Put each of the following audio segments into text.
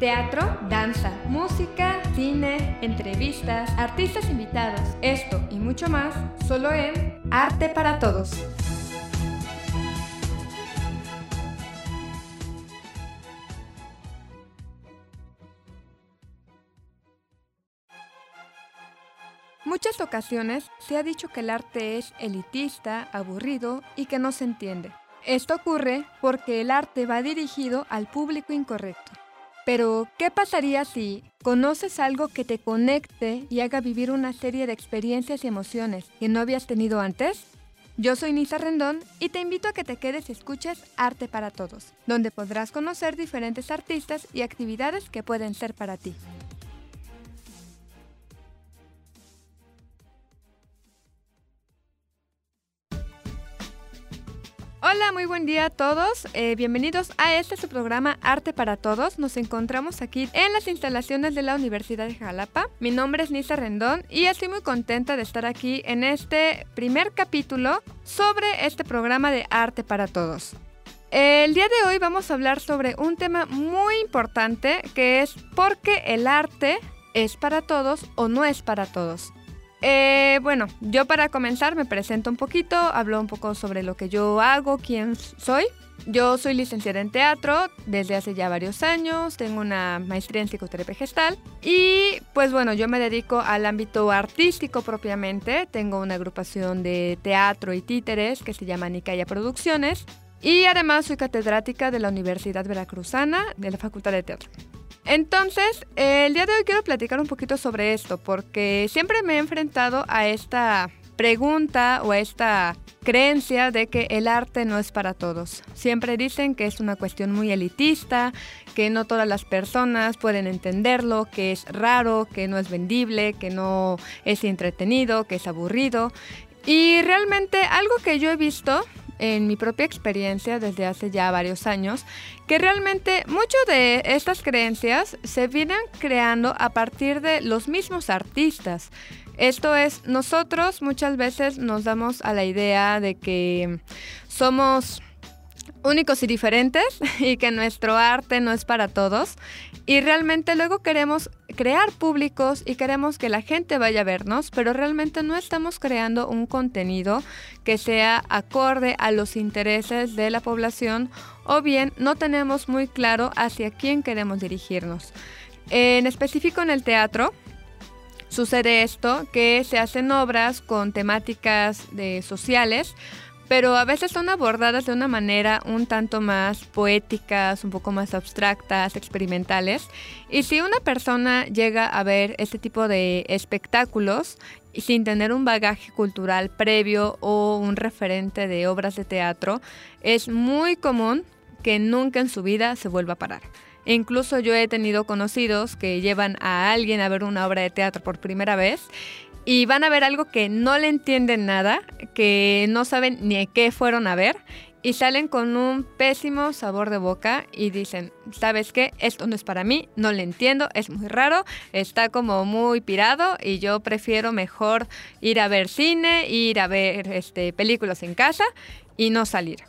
Teatro, danza, música, cine, entrevistas, artistas invitados, esto y mucho más, solo en Arte para Todos. Muchas ocasiones se ha dicho que el arte es elitista, aburrido y que no se entiende. Esto ocurre porque el arte va dirigido al público incorrecto. Pero, ¿qué pasaría si conoces algo que te conecte y haga vivir una serie de experiencias y emociones que no habías tenido antes? Yo soy Nisa Rendón y te invito a que te quedes y escuches Arte para Todos, donde podrás conocer diferentes artistas y actividades que pueden ser para ti. Hola, muy buen día a todos. Eh, bienvenidos a este su programa Arte para Todos. Nos encontramos aquí en las instalaciones de la Universidad de Jalapa. Mi nombre es Nisa Rendón y estoy muy contenta de estar aquí en este primer capítulo sobre este programa de Arte para Todos. El día de hoy vamos a hablar sobre un tema muy importante que es por qué el arte es para todos o no es para todos. Eh, bueno, yo para comenzar me presento un poquito, hablo un poco sobre lo que yo hago, quién soy. Yo soy licenciada en teatro desde hace ya varios años, tengo una maestría en psicoterapia gestal y pues bueno, yo me dedico al ámbito artístico propiamente, tengo una agrupación de teatro y títeres que se llama Nicaya Producciones y además soy catedrática de la Universidad Veracruzana de la Facultad de Teatro. Entonces, el día de hoy quiero platicar un poquito sobre esto, porque siempre me he enfrentado a esta pregunta o a esta creencia de que el arte no es para todos. Siempre dicen que es una cuestión muy elitista, que no todas las personas pueden entenderlo, que es raro, que no es vendible, que no es entretenido, que es aburrido. Y realmente algo que yo he visto en mi propia experiencia desde hace ya varios años, que realmente muchas de estas creencias se vienen creando a partir de los mismos artistas. Esto es, nosotros muchas veces nos damos a la idea de que somos únicos y diferentes y que nuestro arte no es para todos. Y realmente luego queremos crear públicos y queremos que la gente vaya a vernos, pero realmente no estamos creando un contenido que sea acorde a los intereses de la población o bien no tenemos muy claro hacia quién queremos dirigirnos. En específico en el teatro, sucede esto, que se hacen obras con temáticas de sociales, pero a veces son abordadas de una manera un tanto más poéticas, un poco más abstractas, experimentales. Y si una persona llega a ver este tipo de espectáculos sin tener un bagaje cultural previo o un referente de obras de teatro, es muy común que nunca en su vida se vuelva a parar. Incluso yo he tenido conocidos que llevan a alguien a ver una obra de teatro por primera vez y van a ver algo que no le entienden nada, que no saben ni qué fueron a ver y salen con un pésimo sabor de boca y dicen, ¿sabes qué? Esto no es para mí, no le entiendo, es muy raro, está como muy pirado y yo prefiero mejor ir a ver cine, ir a ver este, películas en casa y no salir.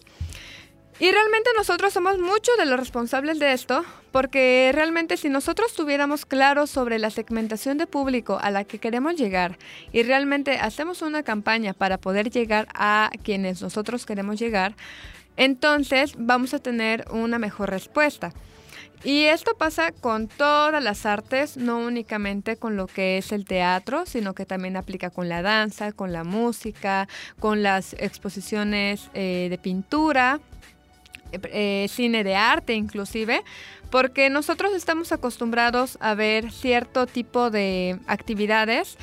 Y realmente nosotros somos muchos de los responsables de esto, porque realmente si nosotros tuviéramos claro sobre la segmentación de público a la que queremos llegar y realmente hacemos una campaña para poder llegar a quienes nosotros queremos llegar, entonces vamos a tener una mejor respuesta. Y esto pasa con todas las artes, no únicamente con lo que es el teatro, sino que también aplica con la danza, con la música, con las exposiciones eh, de pintura, eh, cine de arte inclusive, porque nosotros estamos acostumbrados a ver cierto tipo de actividades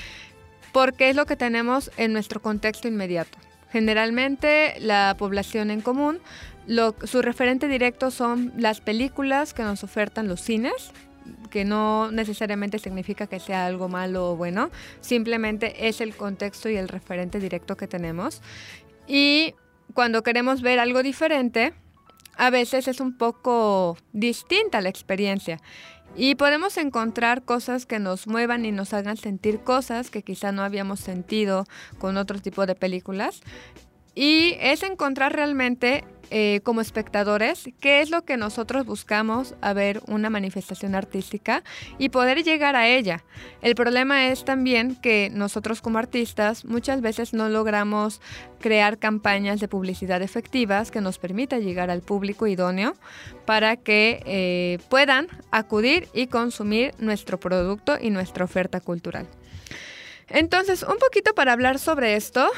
porque es lo que tenemos en nuestro contexto inmediato. Generalmente la población en común, su referente directo son las películas que nos ofertan los cines, que no necesariamente significa que sea algo malo o bueno, simplemente es el contexto y el referente directo que tenemos. Y cuando queremos ver algo diferente, a veces es un poco distinta la experiencia y podemos encontrar cosas que nos muevan y nos hagan sentir cosas que quizá no habíamos sentido con otro tipo de películas. Y es encontrar realmente eh, como espectadores qué es lo que nosotros buscamos a ver una manifestación artística y poder llegar a ella. El problema es también que nosotros como artistas muchas veces no logramos crear campañas de publicidad efectivas que nos permita llegar al público idóneo para que eh, puedan acudir y consumir nuestro producto y nuestra oferta cultural. Entonces, un poquito para hablar sobre esto,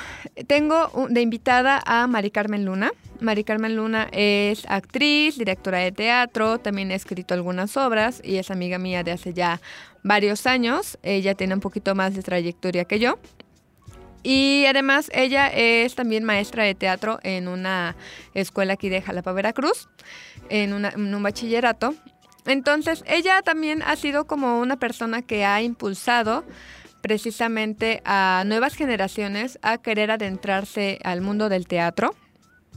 tengo de invitada a Mari Carmen Luna. Mari Carmen Luna es actriz, directora de teatro, también ha escrito algunas obras y es amiga mía de hace ya varios años. Ella tiene un poquito más de trayectoria que yo. Y además ella es también maestra de teatro en una escuela aquí de Jalapa, Veracruz, en, en un bachillerato. Entonces, ella también ha sido como una persona que ha impulsado precisamente a nuevas generaciones a querer adentrarse al mundo del teatro.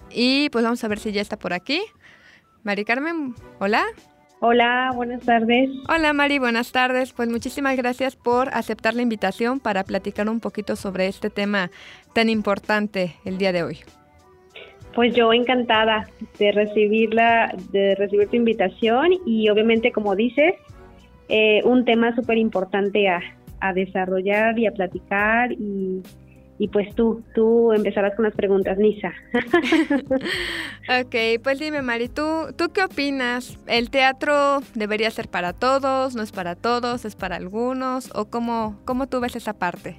Y pues vamos a ver si ya está por aquí. Mari Carmen, hola. Hola, buenas tardes. Hola Mari, buenas tardes. Pues muchísimas gracias por aceptar la invitación para platicar un poquito sobre este tema tan importante el día de hoy. Pues yo encantada de recibirla, de recibir tu invitación y obviamente como dices, eh, un tema súper importante a, a desarrollar y a platicar y, y pues tú, tú empezarás con las preguntas, Nisa. ok, pues dime Mari, ¿tú, ¿tú qué opinas? ¿El teatro debería ser para todos, no es para todos, es para algunos? ¿O cómo, cómo tú ves esa parte?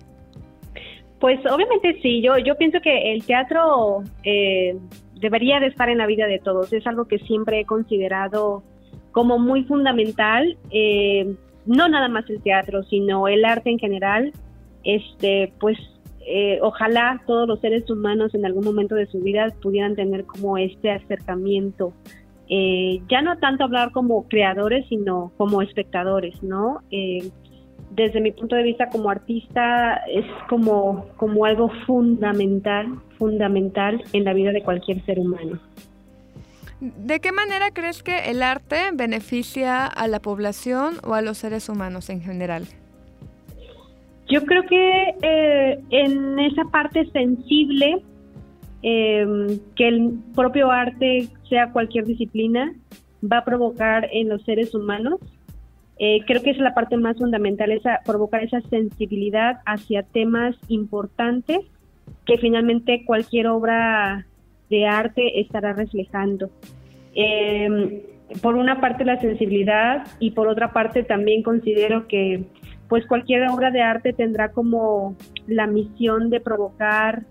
Pues obviamente sí, yo, yo pienso que el teatro eh, debería de estar en la vida de todos, es algo que siempre he considerado como muy fundamental. Eh, no nada más el teatro, sino el arte en general, este, pues eh, ojalá todos los seres humanos en algún momento de su vida pudieran tener como este acercamiento. Eh, ya no tanto hablar como creadores, sino como espectadores, ¿no? Eh, desde mi punto de vista como artista es como, como algo fundamental, fundamental en la vida de cualquier ser humano. ¿De qué manera crees que el arte beneficia a la población o a los seres humanos en general? Yo creo que eh, en esa parte sensible, em, que el propio arte, sea cualquier disciplina, va a provocar en los seres humanos, eh, creo que es la parte más fundamental, esa, provocar esa sensibilidad hacia temas importantes que finalmente cualquier obra de arte estará reflejando. Eh, por una parte la sensibilidad y por otra parte también considero que pues cualquier obra de arte tendrá como la misión de provocar,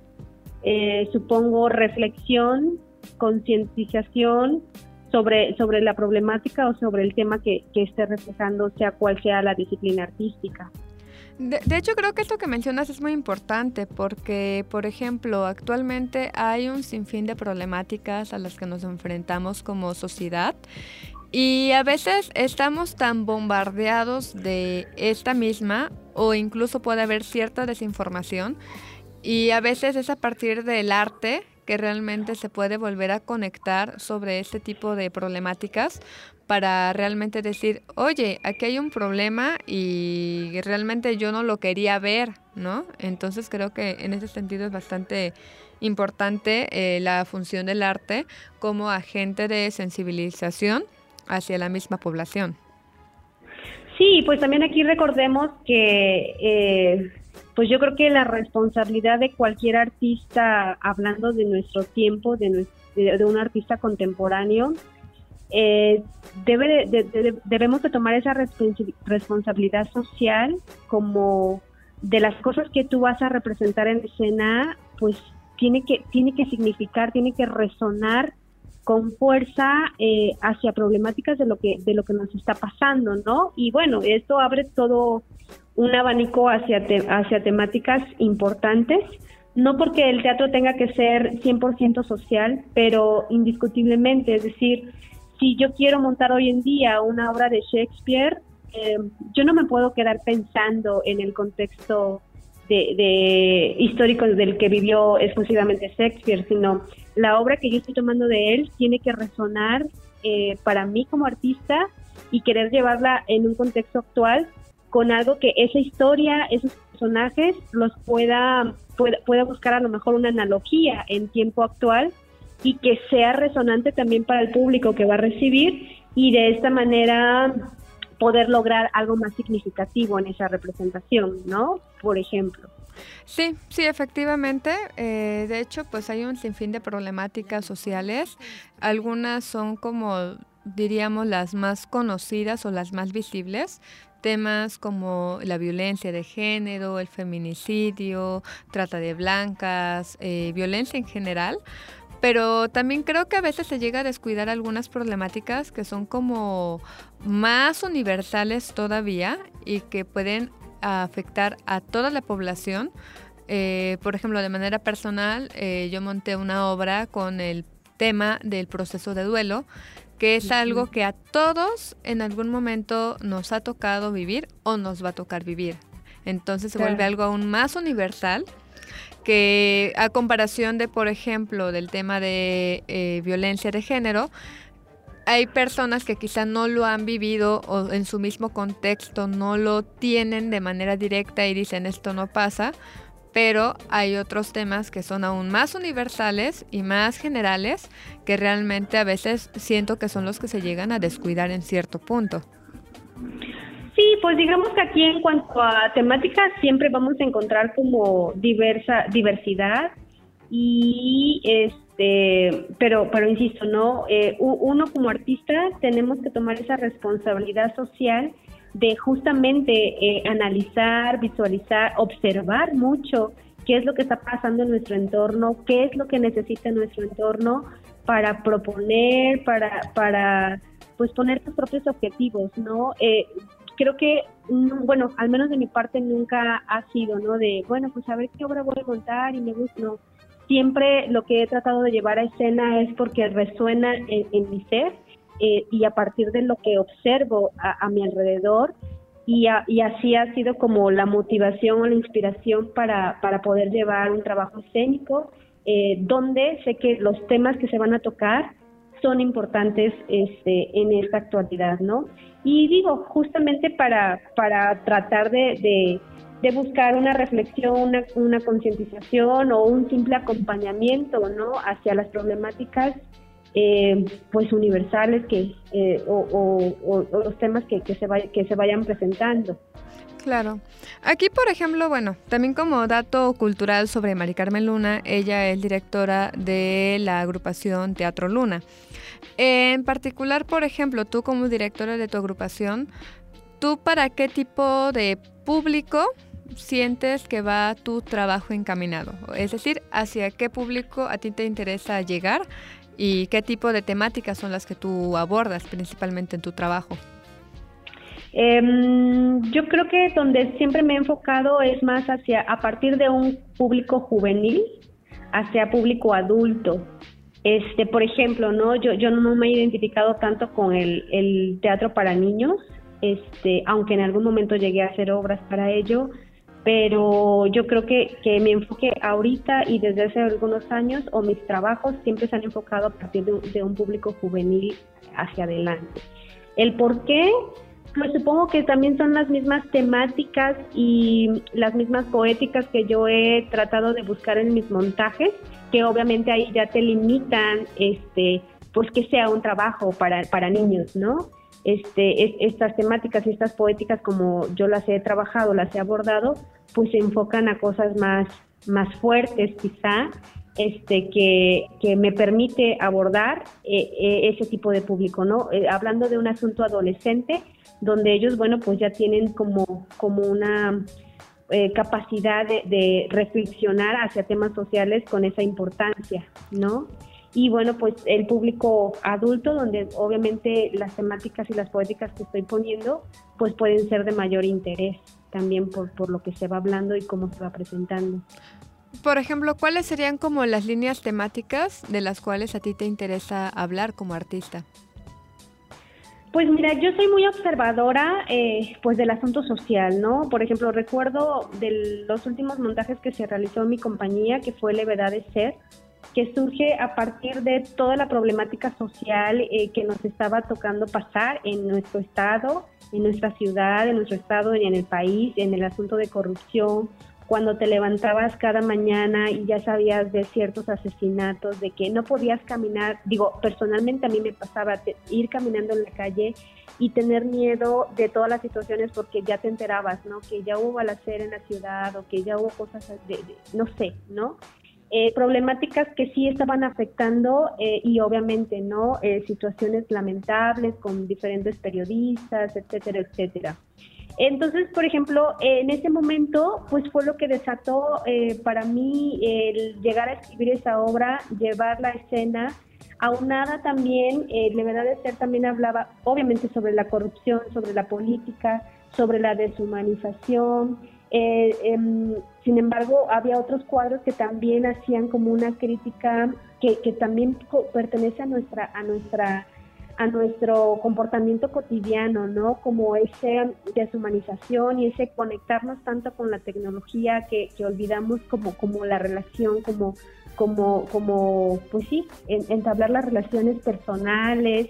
eh, supongo, reflexión, concientización sobre, sobre la problemática o sobre el tema que, que esté reflejando, sea cual sea la disciplina artística. De, hecho, creo que esto que mencionas es muy importante porque, por ejemplo, actualmente hay un sinfín de problemáticas a las que nos enfrentamos como sociedad y a veces estamos tan bombardeados de esta misma o incluso puede haber cierta desinformación y a veces es a partir del arte que realmente se puede volver a conectar sobre este tipo de problemáticas para realmente decir, oye, aquí hay un problema y realmente yo no lo quería ver, ¿no? Entonces creo que en ese sentido es bastante importante eh, la función del arte como agente de sensibilización hacia la misma población. Sí, pues también aquí recordemos que, eh, pues yo creo que la responsabilidad de cualquier artista, hablando de nuestro tiempo, de, de un artista contemporáneo, eh, debe debemos de tomar esa responsabilidad social como de las cosas que tú vas a representar en escena, pues tiene que, tiene que significar, tiene que resonar con fuerza eh, hacia problemáticas de lo que de lo que nos está pasando, ¿no? Y bueno, esto abre todo un abanico hacia hacia temáticas importantes, no porque el teatro tenga que ser 100% social, pero indiscutiblemente, es decir, si yo quiero montar hoy en día una obra de Shakespeare, eh, yo no me puedo quedar pensando en el contexto de, histórico del que vivió exclusivamente Shakespeare, sino la obra que yo estoy tomando de él tiene que resonar eh, para mí como artista y querer llevarla en un contexto actual con algo que esa historia, esos personajes los pueda, pueda, pueda buscar a lo mejor una analogía en tiempo actual y que sea resonante también para el público que va a recibir y de esta manera poder lograr algo más significativo en esa representación, ¿no? Por ejemplo. Sí, sí, efectivamente. Eh, de hecho, pues hay un sinfín de problemáticas sociales. Algunas son como, diríamos, las más conocidas o las más visibles. Temas como la violencia de género, el feminicidio, trata de blancas, eh, violencia en general pero también creo que a veces se llega a descuidar algunas problemáticas que son como más universales todavía y que pueden afectar a toda la población. Eh, por ejemplo, de manera personal, eh, yo monté una obra con el tema del proceso de duelo, que es algo que a todos en algún momento nos ha tocado vivir o nos va a tocar vivir. Entonces se vuelve algo aún más universal que a comparación de, por ejemplo, del tema de eh, violencia de género, hay personas que quizá no lo han vivido o en su mismo contexto no lo tienen de manera directa y dicen esto no pasa, pero hay otros temas que son aún más universales y más generales que realmente a veces siento que son los que se llegan a descuidar en cierto punto. Sí, pues digamos que aquí en cuanto a temáticas siempre vamos a encontrar como diversa diversidad y este, pero pero insisto, no, eh, uno como artista tenemos que tomar esa responsabilidad social de justamente eh, analizar, visualizar, observar mucho qué es lo que está pasando en nuestro entorno, qué es lo que necesita nuestro entorno para proponer, para para pues poner tus propios objetivos, ¿no? Eh, creo que, mm, bueno, al menos de mi parte nunca ha sido, ¿no? De, bueno, pues a ver qué obra voy a montar y me gusta, no. Siempre lo que he tratado de llevar a escena es porque resuena en, mi ser eh, y a partir de lo que observo a, mi alrededor y, y, así ha sido como la motivación o la inspiración para, para poder llevar un trabajo escénico eh, donde sé que los temas que se van a tocar son importantes este, en esta actualidad, ¿no? Y digo, justamente para, para tratar de, de, buscar una reflexión, una, una concientización o un simple acompañamiento, ¿no? Hacia las problemáticas eh, pues universales que eh, o, o, los temas que, que, se que se vayan presentando. Claro. Aquí, por ejemplo, bueno, también como dato cultural sobre Mari Carmen Luna, ella es directora de la agrupación Teatro Luna. En particular, por ejemplo, tú como directora de tu agrupación, ¿tú para qué tipo de público sientes que va tu trabajo encaminado? Es decir, ¿hacia qué público a ti te interesa llegar y qué tipo de temáticas son las que tú abordas principalmente en tu trabajo? Em, yo creo que donde siempre me he enfocado es más hacia, a partir de un público juvenil, hacia público adulto. Este, por ejemplo, no, yo, yo no me he identificado tanto con el, teatro para niños, este, aunque en algún momento llegué a hacer obras para ello, pero yo creo que, que mi enfoque ahorita y desde hace algunos años o mis trabajos siempre se han enfocado a partir de, de un público juvenil hacia adelante. El por qué, pues supongo que también son las mismas temáticas y las mismas poéticas que yo he tratado de buscar en mis montajes, que obviamente ahí ya te limitan, este, pues que sea un trabajo para, para niños, ¿no? Este, estas temáticas y estas poéticas como yo las he trabajado, las he abordado, pues se enfocan a cosas más, más fuertes quizá, este, que, que me permite abordar eh, eh, ese tipo de público, ¿no? Eh, hablando de un asunto adolescente, donde ellos, bueno, pues ya tienen como, como una capacidad de, de, reflexionar hacia temas sociales con esa importancia, ¿no? Y bueno, pues el público adulto, donde obviamente las temáticas y las poéticas que estoy poniendo, pues pueden ser de mayor interés también por, por lo que se va hablando y cómo se va presentando. Por ejemplo, ¿cuáles serían como las líneas temáticas de las cuales a ti te interesa hablar como artista? Pues mira, yo soy muy observadora eh, pues del asunto social, ¿no? Por ejemplo, recuerdo de los últimos montajes que se realizó en mi compañía, que fue Levedad de Ser, que surge a partir de toda la problemática social eh, que nos estaba tocando pasar en nuestro estado, en nuestra ciudad, en nuestro estado, en el país, en el asunto de corrupción, cuando te levantabas cada mañana y ya sabías de ciertos asesinatos, de que no podías caminar, digo, personalmente a mí me pasaba ir caminando en la calle y tener miedo de todas las situaciones porque ya te enterabas, ¿no? Que ya hubo balacera en la ciudad o que ya hubo cosas de, no sé, ¿no? Eh, problemáticas que sí estaban afectando eh, y obviamente, ¿no? Eh, situaciones lamentables con diferentes periodistas, etcétera, etcétera. Entonces, por ejemplo, en ese momento, pues fue lo que desató eh, para mí el llegar a escribir esa obra, llevar la escena, aunada también, eh, de verdad de ser también hablaba obviamente sobre la corrupción, sobre la política, sobre la deshumanización. Eh, em, sin embargo, había otros cuadros que también hacían como una crítica que, que también pertenece nuestra, a nuestra a nuestro comportamiento cotidiano, ¿no? Como esa deshumanización y ese conectarnos tanto con la tecnología que, olvidamos como, como la relación, como, como, como pues sí, entablar las relaciones personales.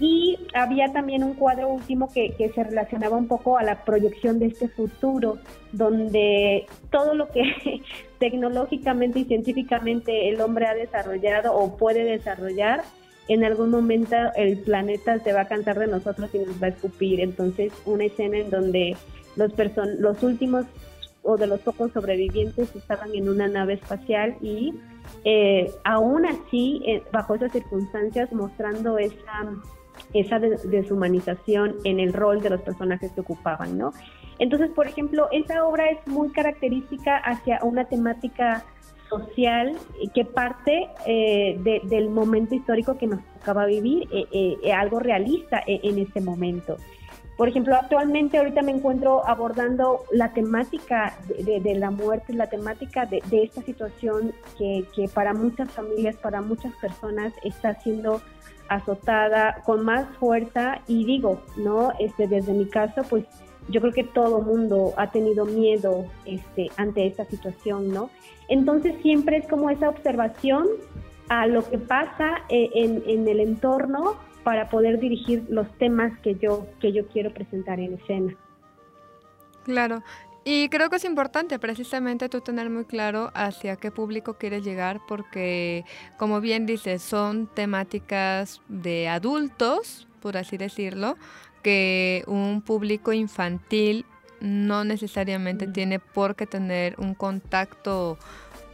Y había también un cuadro último que, que se relacionaba un poco a la proyección de este futuro, donde todo lo que tecnológicamente y científicamente el hombre ha desarrollado o puede desarrollar, en algún momento el planeta se va a cansar de nosotros y nos va a escupir. Entonces, una escena en donde los, person los últimos o de los pocos sobrevivientes estaban en una nave espacial y eh, aún así, eh, bajo esas circunstancias, mostrando esa, esa deshumanización en el rol de los personajes que ocupaban, ¿no? Entonces, por ejemplo, esa obra es muy característica hacia una temática social que parte eh, del momento histórico que nos tocaba vivir, eh, eh, algo realista en este momento. Por ejemplo, actualmente ahorita me encuentro abordando la temática de, la muerte, la temática de, esta situación que, que, para muchas familias, para muchas personas está siendo azotada con más fuerza y digo, ¿no? Este, desde mi caso, pues yo creo que todo mundo ha tenido miedo este, ante esta situación, ¿no? Entonces siempre es como esa observación a lo que pasa eh, en, el entorno para poder dirigir los temas que yo, que yo quiero presentar en escena. Claro, y creo que es importante precisamente tú tener muy claro hacia qué público quieres llegar porque, como bien dices, son temáticas de adultos, por así decirlo, que un público infantil no necesariamente mm. tiene por qué tener un contacto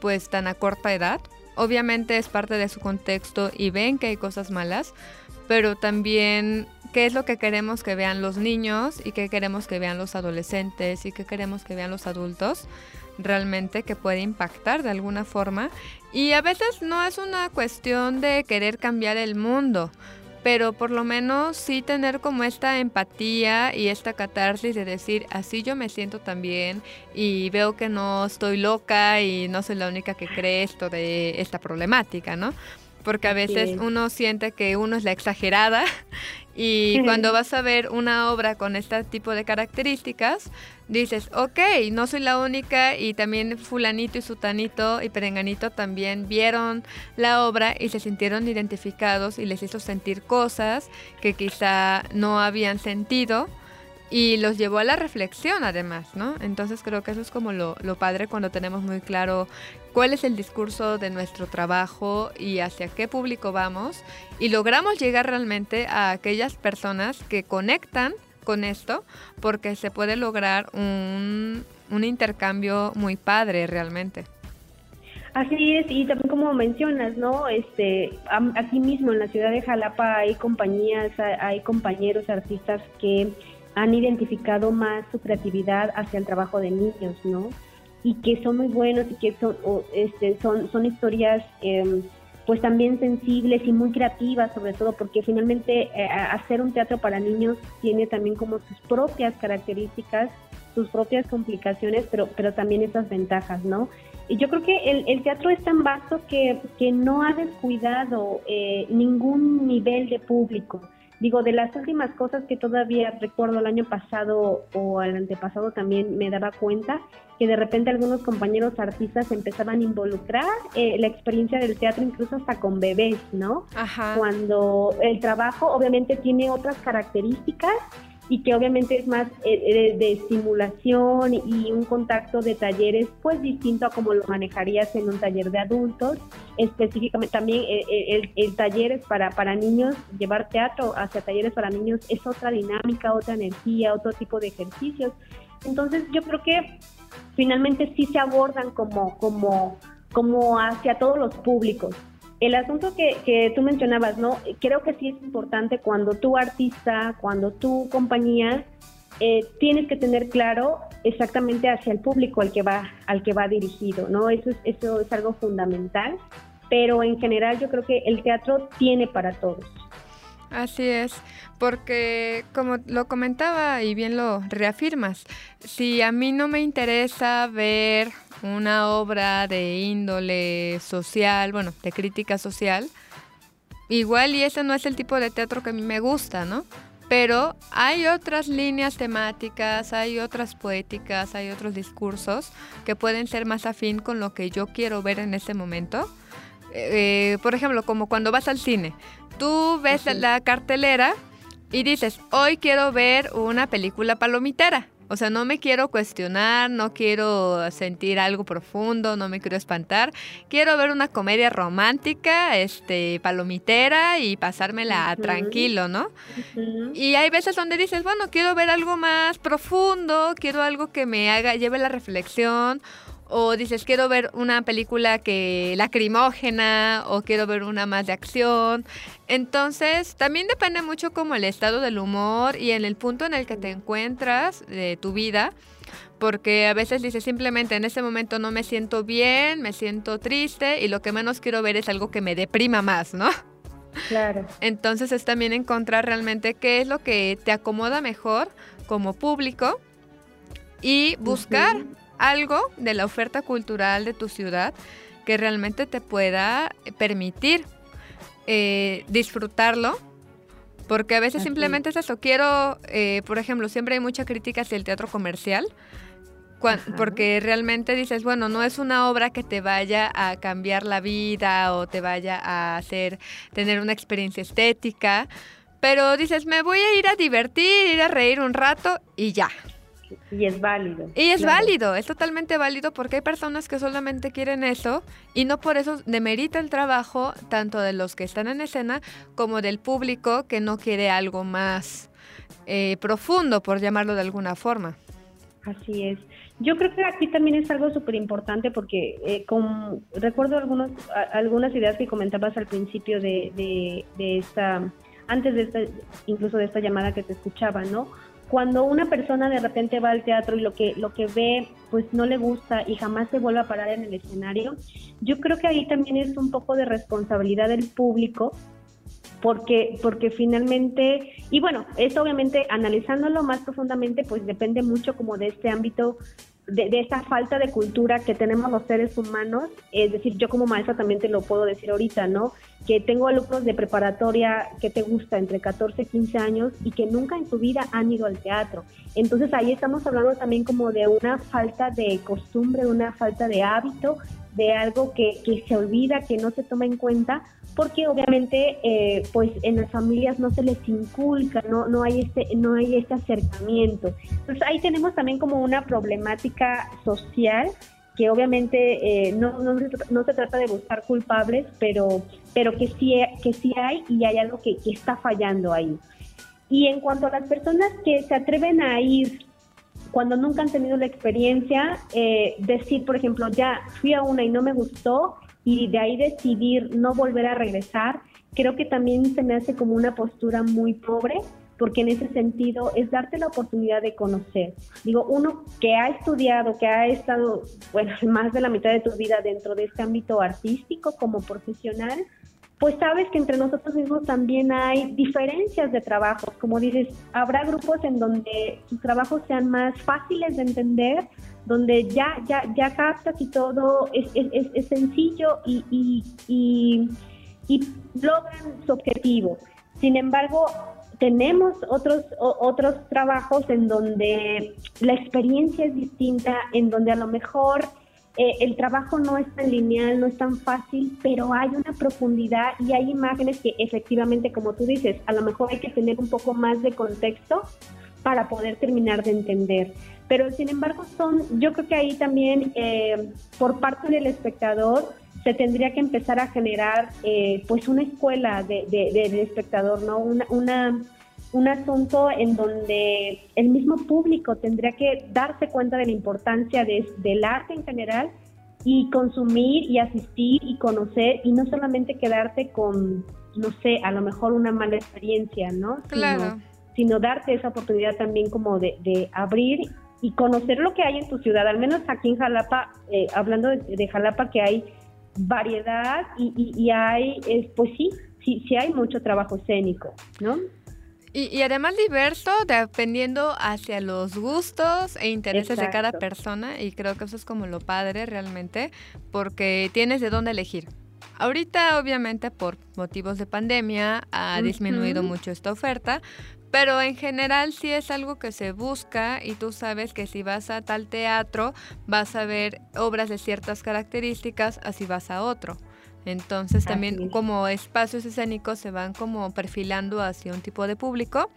pues tan a corta edad. Obviamente es parte de su contexto y ven que hay cosas malas, pero también qué es lo que queremos que vean los niños y qué queremos que vean los adolescentes y qué queremos que vean los adultos realmente que puede impactar de alguna forma. Y a veces no es una cuestión de querer cambiar el mundo, pero por lo menos sí tener como esta empatía y esta catarsis de decir, así yo me siento también y veo que no estoy loca y no soy la única que cree esto de esta problemática, ¿no? Porque a veces uno siente que uno es la exagerada y cuando vas a ver una obra con este tipo de características, dices, ok, no soy la única y también fulanito y sutanito y perenganito también vieron la obra y se sintieron identificados y les hizo sentir cosas que quizá no habían sentido y los llevó a la reflexión además, ¿no? Entonces creo que eso es como lo, lo padre cuando tenemos muy claro cuál es el discurso de nuestro trabajo y hacia qué público vamos y logramos llegar realmente a aquellas personas que conectan con esto porque se puede lograr un, un intercambio muy padre realmente. Así es, y también como mencionas, ¿no? Este, aquí mismo en la ciudad de Jalapa hay compañías, hay compañeros artistas que han identificado más su creatividad hacia el trabajo de niños, ¿no? Y que son muy buenos y que son, este, son, son historias eh, pues también sensibles y muy creativas, sobre todo porque finalmente eh, hacer un teatro para niños tiene también como sus propias características, sus propias complicaciones, pero, pero también esas ventajas, ¿no? Y yo creo que el, teatro es tan vasto que, que no ha descuidado eh, ningún nivel de público. Digo, de las últimas cosas que todavía recuerdo el año pasado o el antepasado también me daba cuenta que de repente algunos compañeros artistas empezaban a involucrar eh, la experiencia del teatro incluso hasta con bebés, ¿no? Ajá. Cuando el trabajo obviamente tiene otras características y que obviamente es más eh, eh, de simulación y un contacto de talleres pues distinto a como lo manejarías en un taller de adultos. Específicamente también eh, el, taller es para, para niños, llevar teatro hacia talleres para niños es otra dinámica, otra energía, otro tipo de ejercicios. Entonces yo creo que finalmente sí se abordan como, como, como hacia todos los públicos. El asunto que, que, tú mencionabas, ¿no? Creo que sí es importante cuando tú artista, cuando tu compañía, eh, tienes que tener claro exactamente hacia el público al que va, al que va dirigido, ¿no? Eso es, eso es algo fundamental, pero en general yo creo que el teatro tiene para todos. Así es, porque como lo comentaba y bien lo reafirmas, si a mí no me interesa ver una obra de índole social, bueno, de crítica social, igual y ese no es el tipo de teatro que a mí me gusta, ¿no? Pero hay otras líneas temáticas, hay otras poéticas, hay otros discursos que pueden ser más afín con lo que yo quiero ver en ese momento. Eh, por ejemplo, como cuando vas al cine, tú ves la cartelera y dices, hoy quiero ver una película palomitera. O sea, no me quiero cuestionar, no quiero sentir algo profundo, no me quiero espantar. Quiero ver una comedia romántica, este, palomitera y pasármela tranquilo, ¿no? Y hay veces donde dices, bueno, quiero ver algo más profundo, quiero algo que me haga, lleve la reflexión o dices quiero ver una película que lacrimógena o quiero ver una más de acción. Entonces, también depende mucho como el estado del humor y en el punto en el que te encuentras de tu vida, porque a veces dices simplemente en ese momento no me siento bien, me siento triste y lo que menos quiero ver es algo que me deprima más, ¿no? Claro. Entonces es también encontrar realmente qué es lo que te acomoda mejor como público y buscar algo de la oferta cultural de tu ciudad que realmente te pueda permitir eh, disfrutarlo. Porque a veces simplemente es eso. Quiero, eh, por ejemplo, siempre hay mucha crítica hacia el teatro comercial. porque realmente dices, bueno, no es una obra que te vaya a cambiar la vida o te vaya a hacer tener una experiencia estética, pero dices, me voy a ir a divertir, ir a reír un rato y ya, y es válido. Y es válido, es totalmente válido porque hay personas que solamente quieren eso y no por eso demerita el trabajo tanto de los que están en escena como del público que no quiere algo más eh, profundo, por llamarlo de alguna forma. Así es. Yo creo que aquí también es algo súper importante porque eh, recuerdo algunos, algunas ideas que comentabas al principio de, de, de esta, antes de esta, incluso de esta llamada que te escuchaba, ¿no? Cuando una persona de repente va al teatro y lo que lo que ve pues no le gusta y jamás se vuelve a parar en el escenario, yo creo que ahí también es un poco de responsabilidad del público porque porque finalmente y bueno, esto obviamente analizándolo más profundamente pues depende mucho como de este ámbito de, de, esa falta de cultura que tenemos los seres humanos, es decir, yo como maestra también te lo puedo decir ahorita, ¿no? Que tengo alumnos de preparatoria que te gusta entre 14 y 15 años y que nunca en su vida han ido al teatro. Entonces ahí estamos hablando también como de una falta de costumbre, una falta de hábito, de algo que, que se olvida, que no se toma en cuenta, porque obviamente eh, pues en las familias no se les inculca, no, no, hay este, no hay este acercamiento. Entonces ahí tenemos también como una problemática social que obviamente eh, no, no, no, se trata de buscar culpables, pero, pero que, sí, que sí hay y hay algo que, que está fallando ahí. Y en cuanto a las personas que se atreven a ir cuando nunca han tenido la experiencia, eh, decir, por ejemplo, ya fui a una y no me gustó, y de ahí decidir no volver a regresar, creo que también se me hace como una postura muy pobre, porque en ese sentido es darte la oportunidad de conocer. Digo, uno que ha estudiado, que ha estado, bueno, más de la mitad de tu vida dentro de este ámbito artístico como profesional, pues sabes que entre nosotros mismos también hay diferencias de trabajos. Como dices, habrá grupos en donde sus trabajos sean más fáciles de entender, donde ya, ya, ya captas y todo es, es, es sencillo y, y, y, y, logran su objetivo. Sin embargo, tenemos otros, otros trabajos en donde la experiencia es distinta, en donde a lo mejor eh, el trabajo no es tan lineal, no es tan fácil, pero hay una profundidad y hay imágenes que efectivamente, como tú dices, a lo mejor hay que tener un poco más de contexto para poder terminar de entender. Pero sin embargo, son, yo creo que ahí también eh, por parte del espectador se tendría que empezar a generar eh, pues una escuela de, del espectador, ¿no? Una, una, un asunto en donde el mismo público tendría que darse cuenta de la importancia del arte en general y consumir y asistir y conocer y no solamente quedarte con, no sé, a lo mejor una mala experiencia, ¿no? Claro. Sino, darte esa oportunidad también como de, abrir y conocer lo que hay en tu ciudad, al menos aquí en Jalapa, eh, hablando de, Jalapa, que hay variedad y, y, hay, pues sí, sí, sí hay mucho trabajo escénico, ¿no? Y, además diverso dependiendo hacia los gustos e intereses de cada persona y creo que eso es como lo padre realmente porque tienes de dónde elegir. Ahorita obviamente por motivos de pandemia ha disminuido mucho esta oferta, pero en general sí es algo que se busca y tú sabes que si vas a tal teatro vas a ver obras de ciertas características, así vas a otro. Entonces también como espacios escénicos se van como perfilando hacia un tipo de público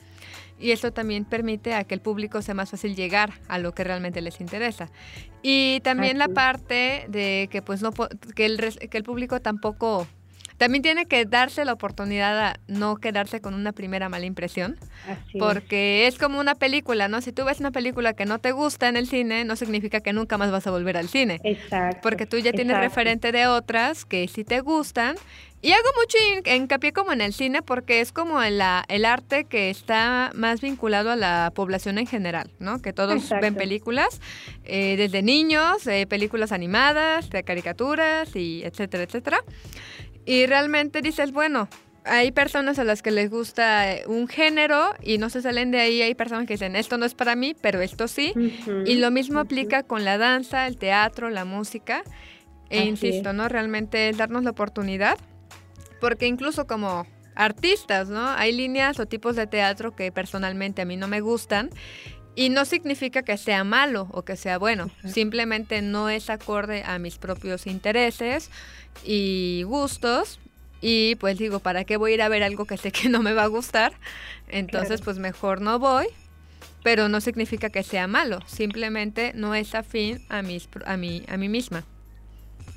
y eso también permite a que el público sea más fácil llegar a lo que realmente les interesa. Y también la parte de que pues no que el, que el público tampoco también tiene que darse la oportunidad a no quedarse con una primera mala impresión, porque es. como una película, ¿no? Si tú ves una película que no te gusta en el cine, no significa que nunca más vas a volver al cine. Exacto. Porque tú ya tienes referente de otras que sí te gustan. Y hago mucho hincapié como en el cine porque es como el, el arte que está más vinculado a la población en general, ¿no? Que todos ven películas, eh, desde niños, eh, películas animadas, de caricaturas y etcétera, etcétera. Y realmente dices, bueno, hay personas a las que les gusta eh, un género y no se salen de ahí. Hay personas que dicen, esto no es para mí, pero esto sí. y lo mismo aplica con la danza, el teatro, la música. E insisto, ¿no? Realmente es darnos la oportunidad. Porque incluso como artistas, ¿no? Hay líneas o tipos de teatro que personalmente a mí no me gustan. Y no significa que sea malo o que sea bueno, simplemente no es acorde a mis propios intereses y gustos. Y pues digo, ¿para qué voy a ir a ver algo que sé que no me va a gustar? Entonces, pues mejor no voy. Pero no significa que sea malo, simplemente no es afín a, mis, a, mí, a mí misma.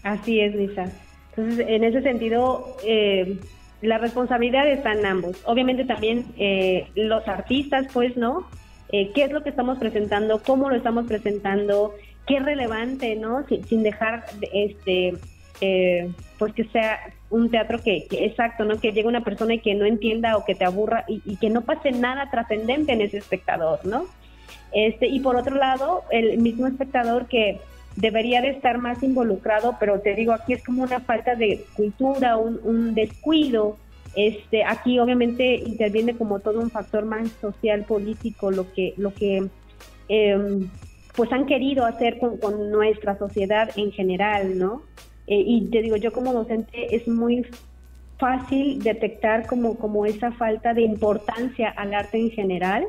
Así es, Lisa. Entonces, en ese sentido, eh, la responsabilidad está en ambos. Obviamente también eh, los artistas, pues, ¿no? Eh, ¿Qué es lo que estamos presentando? ¿Cómo lo estamos presentando? ¿Qué es relevante, ¿no? Sin, sin dejar, este, eh, pues que sea un teatro que, exacto, ¿no? Que llegue una persona y que no entienda o que te aburra y, que no pase nada trascendente en ese espectador, ¿no? Este, y por otro lado, el mismo espectador que debería de estar más involucrado, pero te digo, aquí es como una falta de cultura, un, descuido. Este, aquí obviamente interviene como todo un factor más social, político, lo que, lo que em, pues han querido hacer con, nuestra sociedad en general, ¿no? Eh, y te digo, yo como docente es muy fácil detectar como, como esa falta de importancia al arte en general.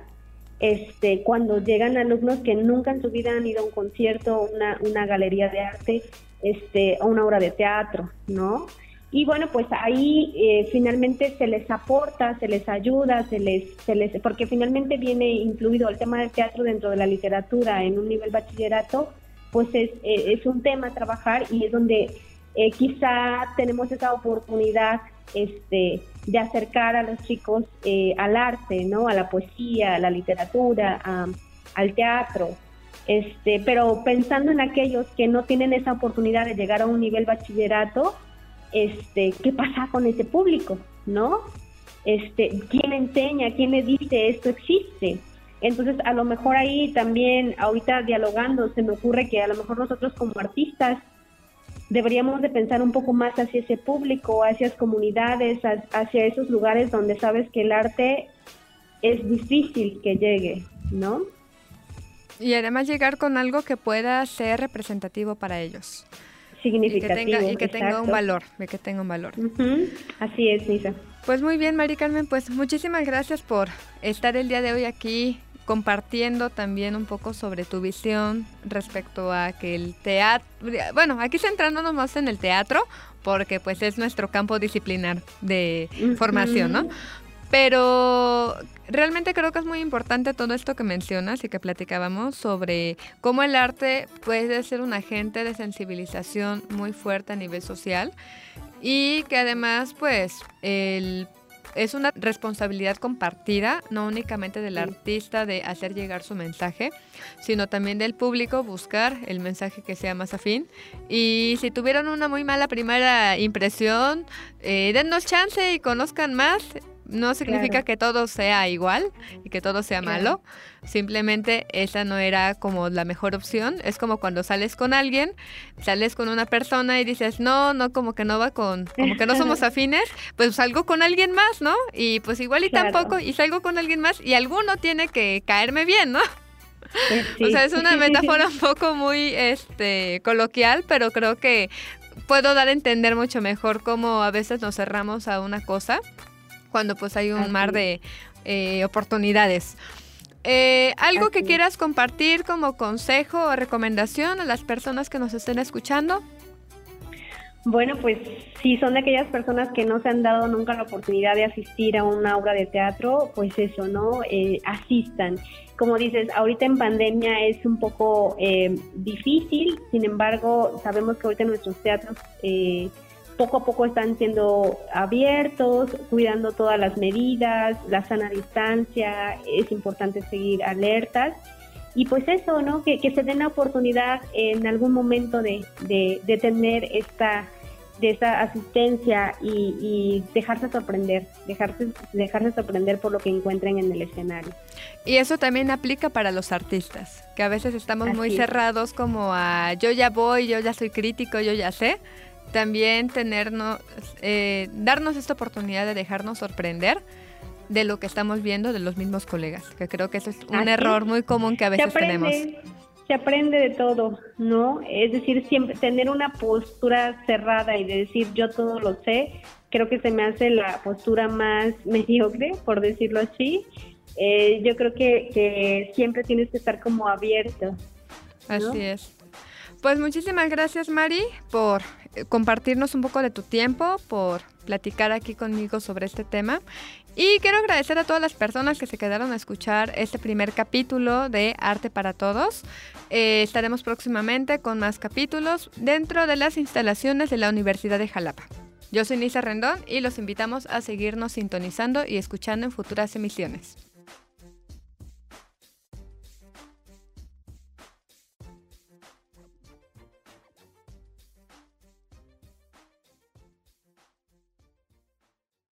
Este, cuando llegan alumnos que nunca en su vida han ido a un concierto, una, una galería de arte, este, o una obra de teatro, ¿no? Y bueno, pues ahí eh, finalmente se les aporta, se les ayuda, se les, se les, porque finalmente viene incluido el tema del teatro dentro de la literatura en un nivel bachillerato, pues es, eh, es un tema a trabajar y es donde eh, quizá tenemos esa oportunidad este, de acercar a los chicos eh, al arte, ¿no? A la poesía, a la literatura, al teatro. Este, pero pensando en aquellos que no tienen esa oportunidad de llegar a un nivel bachillerato, este, ¿qué pasa con ese público, no? Este, ¿quién enseña? ¿Quién le dice esto existe? Entonces, a lo mejor ahí también, ahorita dialogando, se me ocurre que a lo mejor nosotros como artistas deberíamos de pensar un poco más hacia ese público, hacia esas comunidades, hacia esos lugares donde sabes que el arte es difícil que llegue, ¿no? Y además llegar con algo que pueda ser representativo para ellos. Significativo. Y que tenga, un valor, de que tenga un valor. Así es, Lisa. Pues muy bien, Mari Carmen, pues muchísimas gracias por estar el día de hoy aquí compartiendo también un poco sobre tu visión respecto a que el teatro, bueno, aquí centrándonos más en el teatro, porque pues es nuestro campo disciplinar de formación, ¿no? Pero realmente creo que es muy importante todo esto que mencionas y que platicábamos sobre cómo el arte puede ser un agente de sensibilización muy fuerte a nivel social y que además pues el es una responsabilidad compartida, no únicamente del artista de hacer llegar su mensaje, sino también del público buscar el mensaje que sea más afín. Y si tuvieron una muy mala primera impresión, eh, dennos chance y conozcan más no significa que todo sea igual y que todo sea malo. Simplemente esa no era como la mejor opción. Es como cuando sales con alguien, sales con una persona y dices, no, no, como que no va con, como que no somos afines, pues salgo con alguien más, ¿no? Y pues igual y tampoco, y salgo con alguien más y alguno tiene que caerme bien, ¿no? O sea, es una metáfora un poco muy este, coloquial, pero creo que puedo dar a entender mucho mejor cómo a veces nos cerramos a una cosa cuando pues hay un mar de eh, oportunidades. Eh, ¿Algo que quieras compartir como consejo o recomendación a las personas que nos estén escuchando? Bueno, pues si son de aquellas personas que no se han dado nunca la oportunidad de asistir a una obra de teatro, pues eso, ¿no? Eh, asistan. Como dices, ahorita en pandemia es un poco difícil, sin embargo, sabemos que ahorita nuestros teatros poco a poco están siendo abiertos, cuidando todas las medidas, la sana distancia, es importante seguir alertas. Y pues eso, ¿no? Que, se den la oportunidad en algún momento de, de, tener esta de esa asistencia y, dejarse sorprender, dejarse, dejarse sorprender por lo que encuentren en el escenario. Y eso también aplica para los artistas, que a veces estamos muy cerrados como a yo ya voy, yo ya soy crítico, yo ya sé, también tenernos, eh, darnos esta oportunidad de dejarnos sorprender de lo que estamos viendo de los mismos colegas, que creo que eso es un error muy común que a veces tenemos. Se aprende de todo, ¿no? Es decir, siempre tener una postura cerrada y de decir yo todo lo sé, creo que se me hace la postura más mediocre, por decirlo así. Eh, yo creo que, que, siempre tienes que estar como abierto. Así es. Pues muchísimas gracias Mari por compartirnos un poco de tu tiempo, por platicar aquí conmigo sobre este tema. Y quiero agradecer a todas las personas que se quedaron a escuchar este primer capítulo de Arte para Todos. Eh, estaremos próximamente con más capítulos dentro de las instalaciones de la Universidad de Jalapa. Yo soy Nisa Rendón y los invitamos a seguirnos sintonizando y escuchando en futuras emisiones.